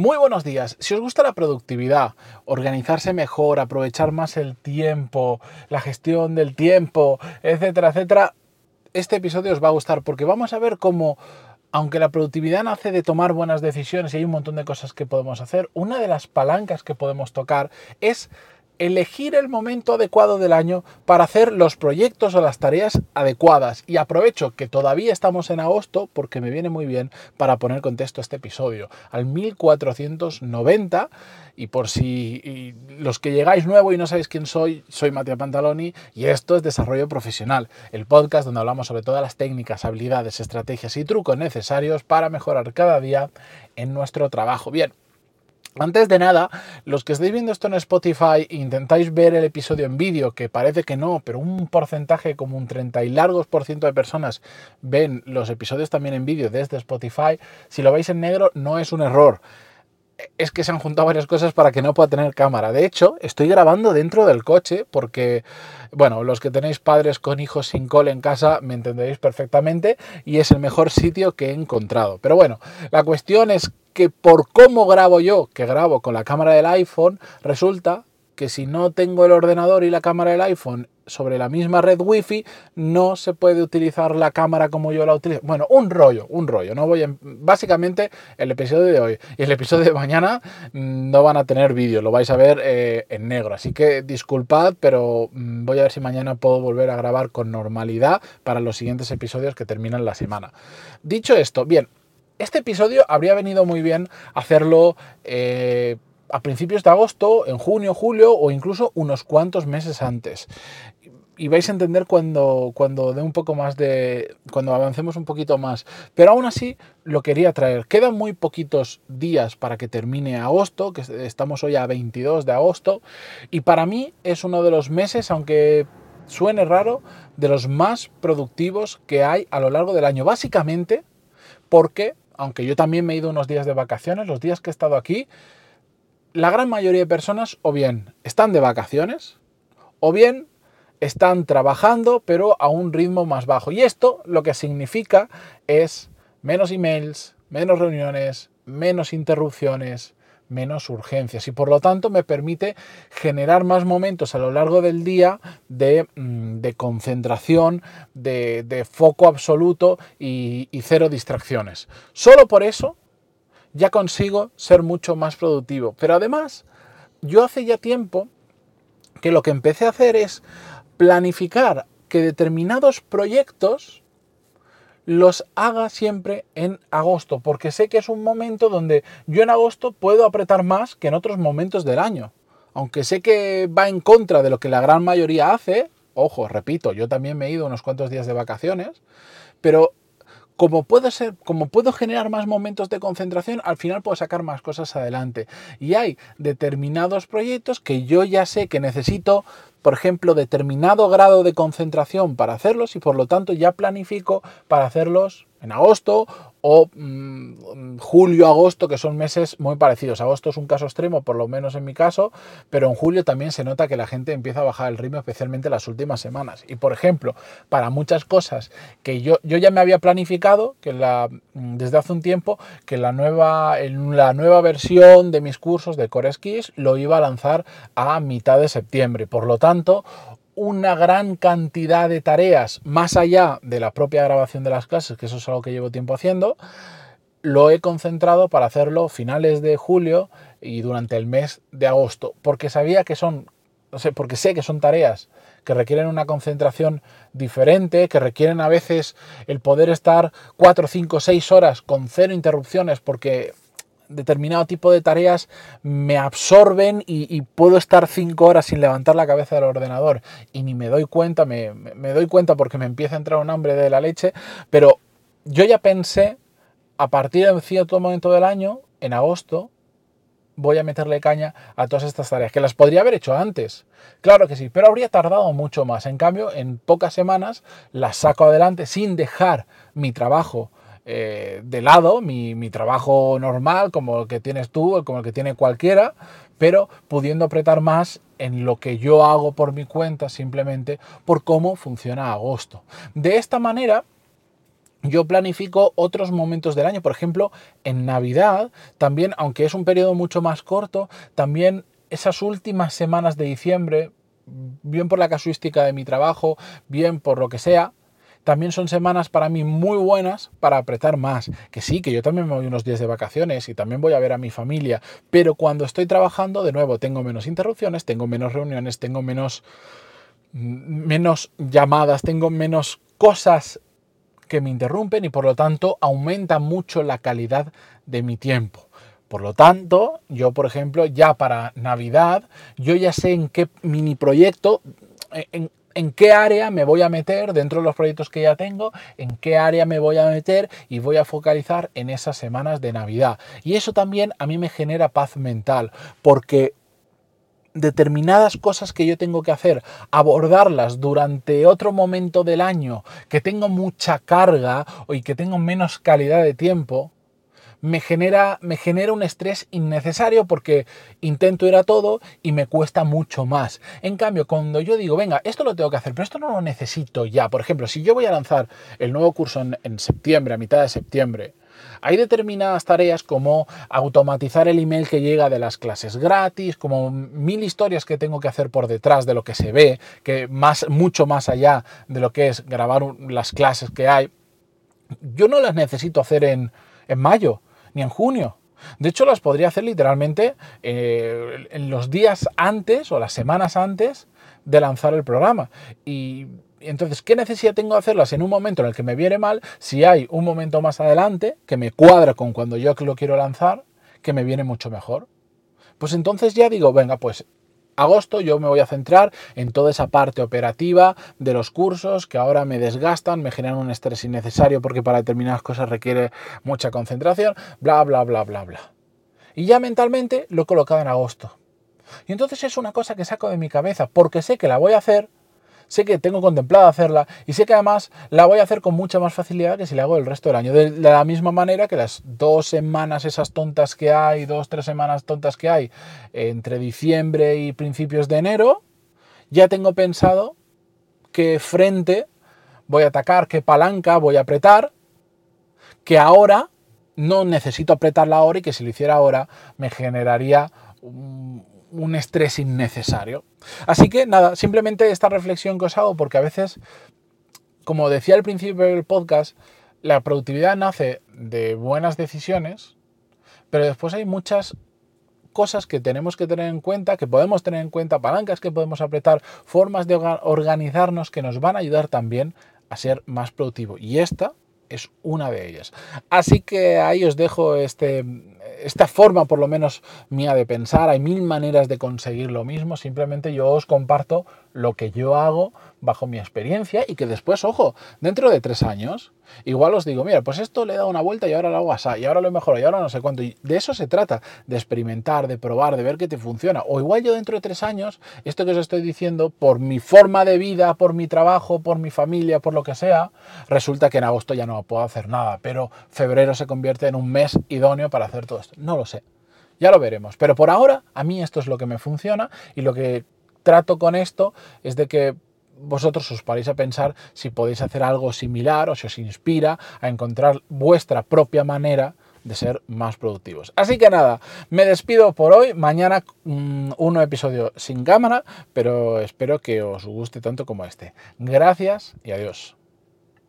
Muy buenos días. Si os gusta la productividad, organizarse mejor, aprovechar más el tiempo, la gestión del tiempo, etcétera, etcétera, este episodio os va a gustar porque vamos a ver cómo, aunque la productividad nace de tomar buenas decisiones y hay un montón de cosas que podemos hacer, una de las palancas que podemos tocar es elegir el momento adecuado del año para hacer los proyectos o las tareas adecuadas. Y aprovecho que todavía estamos en agosto porque me viene muy bien para poner contexto a este episodio. Al 1490, y por si los que llegáis nuevo y no sabéis quién soy, soy Matías Pantaloni y esto es Desarrollo Profesional, el podcast donde hablamos sobre todas las técnicas, habilidades, estrategias y trucos necesarios para mejorar cada día en nuestro trabajo. Bien, antes de nada, los que estáis viendo esto en Spotify intentáis ver el episodio en vídeo, que parece que no, pero un porcentaje como un 30 y largos por ciento de personas ven los episodios también en vídeo desde Spotify, si lo veis en negro no es un error. Es que se han juntado varias cosas para que no pueda tener cámara. De hecho, estoy grabando dentro del coche porque, bueno, los que tenéis padres con hijos sin cole en casa me entenderéis perfectamente y es el mejor sitio que he encontrado. Pero bueno, la cuestión es que por cómo grabo yo, que grabo con la cámara del iPhone, resulta que si no tengo el ordenador y la cámara del iPhone sobre la misma red wifi, no se puede utilizar la cámara como yo la utilizo. Bueno, un rollo, un rollo. No voy Básicamente, el episodio de hoy y el episodio de mañana mm, no van a tener vídeo, lo vais a ver eh, en negro. Así que disculpad, pero mm, voy a ver si mañana puedo volver a grabar con normalidad para los siguientes episodios que terminan la semana. Dicho esto, bien, este episodio habría venido muy bien hacerlo eh, a principios de agosto, en junio, julio o incluso unos cuantos meses antes. Y vais a entender cuando, cuando dé un poco más de. cuando avancemos un poquito más. Pero aún así lo quería traer. Quedan muy poquitos días para que termine agosto, que estamos hoy a 22 de agosto. Y para mí es uno de los meses, aunque suene raro, de los más productivos que hay a lo largo del año. Básicamente porque aunque yo también me he ido unos días de vacaciones, los días que he estado aquí, la gran mayoría de personas o bien están de vacaciones o bien están trabajando pero a un ritmo más bajo. Y esto lo que significa es menos emails, menos reuniones, menos interrupciones, menos urgencias y por lo tanto me permite generar más momentos a lo largo del día de, mm, concentración, de, foco absoluto y, y cero distracciones. Solo por eso ya consigo ser mucho más productivo. Pero además, yo hace ya tiempo que lo que empecé a hacer es planificar que determinados proyectos los haga siempre en agosto, porque sé que es un momento donde yo en agosto puedo apretar más que en otros momentos del año. Aunque sé que va en contra de lo que la gran mayoría hace, ojo, repito, yo también me he ido unos cuantos días de vacaciones, pero como puedo, ser, como puedo generar más momentos de concentración, al final puedo sacar más cosas adelante. Y hay determinados proyectos que yo ya sé que necesito, por ejemplo, determinado grado de concentración para hacerlos y por lo tanto ya planifico para hacerlos en agosto o mm, julio, agosto, que son meses muy parecidos. Agosto es un caso extremo, por lo menos en mi caso, pero en julio también se nota que la gente empieza a bajar el ritmo, especialmente las últimas semanas. Y por ejemplo, para muchas cosas que yo, yo ya me había planificado, que la, mm, desde hace un tiempo, que la nueva, en la nueva versión de mis cursos de Core Skills lo iba a lanzar a mitad de septiembre. Por lo tanto, una gran cantidad de tareas más allá de la propia grabación de las clases, que eso es algo que llevo tiempo haciendo, lo he concentrado para hacerlo finales de julio y durante el mes de agosto, porque sabía que son, porque sé que son tareas que requieren una concentración diferente, que requieren a veces el poder estar 4, 5, 6 horas con cero interrupciones, porque determinado tipo de tareas me absorben y, puedo estar cinco horas sin levantar la cabeza del ordenador y ni me doy cuenta, me, me doy cuenta porque me empieza a entrar un hambre de la leche, pero yo ya pensé, a partir de cierto momento del año, en agosto, voy a meterle caña a todas estas tareas, que las podría haber hecho antes. Claro que sí, pero habría tardado mucho más. En cambio, en pocas semanas las saco adelante sin dejar mi trabajo eh, de lado mi, trabajo normal, como el que tienes tú, como el que tiene cualquiera, pero pudiendo apretar más en lo que yo hago por mi cuenta simplemente por cómo funciona agosto. De esta manera, yo planifico otros momentos del año. Por ejemplo, en Navidad, también, aunque es un periodo mucho más corto, también esas últimas semanas de diciembre, bien por la casuística de mi trabajo, bien por lo que sea, también son semanas para mí muy buenas para apretar más. Que sí, que yo también me voy unos días de vacaciones y también voy a ver a mi familia, pero cuando estoy trabajando, de nuevo, tengo menos interrupciones, tengo menos reuniones, tengo menos, menos llamadas, tengo menos cosas que me interrumpen y por lo tanto aumenta mucho la calidad de mi tiempo. Por lo tanto, yo, por ejemplo, ya para Navidad, yo ya sé en qué mini proyecto, en qué área me voy a meter dentro de los proyectos que ya tengo, en qué área me voy a meter y voy a focalizar en esas semanas de Navidad. Y eso también a mí me genera paz mental, porque determinadas cosas que yo tengo que hacer, abordarlas durante otro momento del año que tengo mucha carga y que tengo menos calidad de tiempo, me genera, me genera un estrés innecesario porque intento ir a todo y me cuesta mucho más. En cambio, cuando yo digo, venga, esto lo tengo que hacer, pero esto no lo necesito ya. Por ejemplo, si yo voy a lanzar el nuevo curso en, septiembre, a mitad de septiembre, hay determinadas tareas como automatizar el email que llega de las clases gratis, como mil historias que tengo que hacer por detrás de lo que se ve, que más, mucho más allá de lo que es grabar las clases que hay. Yo no las necesito hacer en mayo ni en junio. De hecho, las podría hacer literalmente eh, en los días antes o las semanas antes de lanzar el programa. Y entonces, ¿qué necesidad tengo de hacerlas en un momento en el que me viene mal si hay un momento más adelante que me cuadra con cuando yo lo quiero lanzar, que me viene mucho mejor? Pues entonces ya digo, venga, pues agosto yo me voy a centrar en toda esa parte operativa de los cursos que ahora me desgastan, me generan un estrés innecesario porque para determinadas cosas requiere mucha concentración, bla, bla, bla, bla, bla. Y ya mentalmente lo he colocado en agosto. Y entonces es una cosa que saco de mi cabeza porque sé que la voy a hacer sé que tengo contemplado hacerla y sé que además la voy a hacer con mucha más facilidad que si la hago el resto del año. De la misma manera que las dos semanas esas tontas que hay, dos, tres semanas tontas que hay entre diciembre y principios de enero, ya tengo pensado qué frente voy a atacar, qué palanca voy a apretar, que ahora no necesito apretarla ahora y que si lo hiciera ahora me generaría un, estrés innecesario. Así que nada, simplemente esta reflexión que os hago porque a veces, como decía al principio del podcast, la productividad nace de buenas decisiones, pero después hay muchas cosas que tenemos que tener en cuenta, que podemos tener en cuenta, palancas que podemos apretar, formas de organizarnos que nos van a ayudar también a ser más productivo. Y esta es una de ellas. Así que ahí os dejo este esta forma por lo menos mía de pensar, hay mil maneras de conseguir lo mismo, simplemente yo os comparto lo que yo hago bajo mi experiencia y que después, ojo, dentro de tres años, igual os digo, mira, pues esto le he dado una vuelta y ahora lo hago así, y ahora lo he mejorado, y ahora no sé cuánto. Y de eso se trata, de experimentar, de probar, de ver qué te funciona. O igual yo dentro de tres años, esto que os estoy diciendo, por mi forma de vida, por mi trabajo, por mi familia, por lo que sea, resulta que en agosto ya no puedo hacer nada, pero febrero se convierte en un mes idóneo para hacer todo esto. No lo sé. Ya lo veremos. Pero por ahora, a mí esto es lo que me funciona y lo que trato con esto es de que vosotros os paréis a pensar si podéis hacer algo similar o si os inspira a encontrar vuestra propia manera de ser más productivos. Así que nada, me despido por hoy. Mañana mm, un episodio sin cámara, pero espero que os guste tanto como este. Gracias y adiós.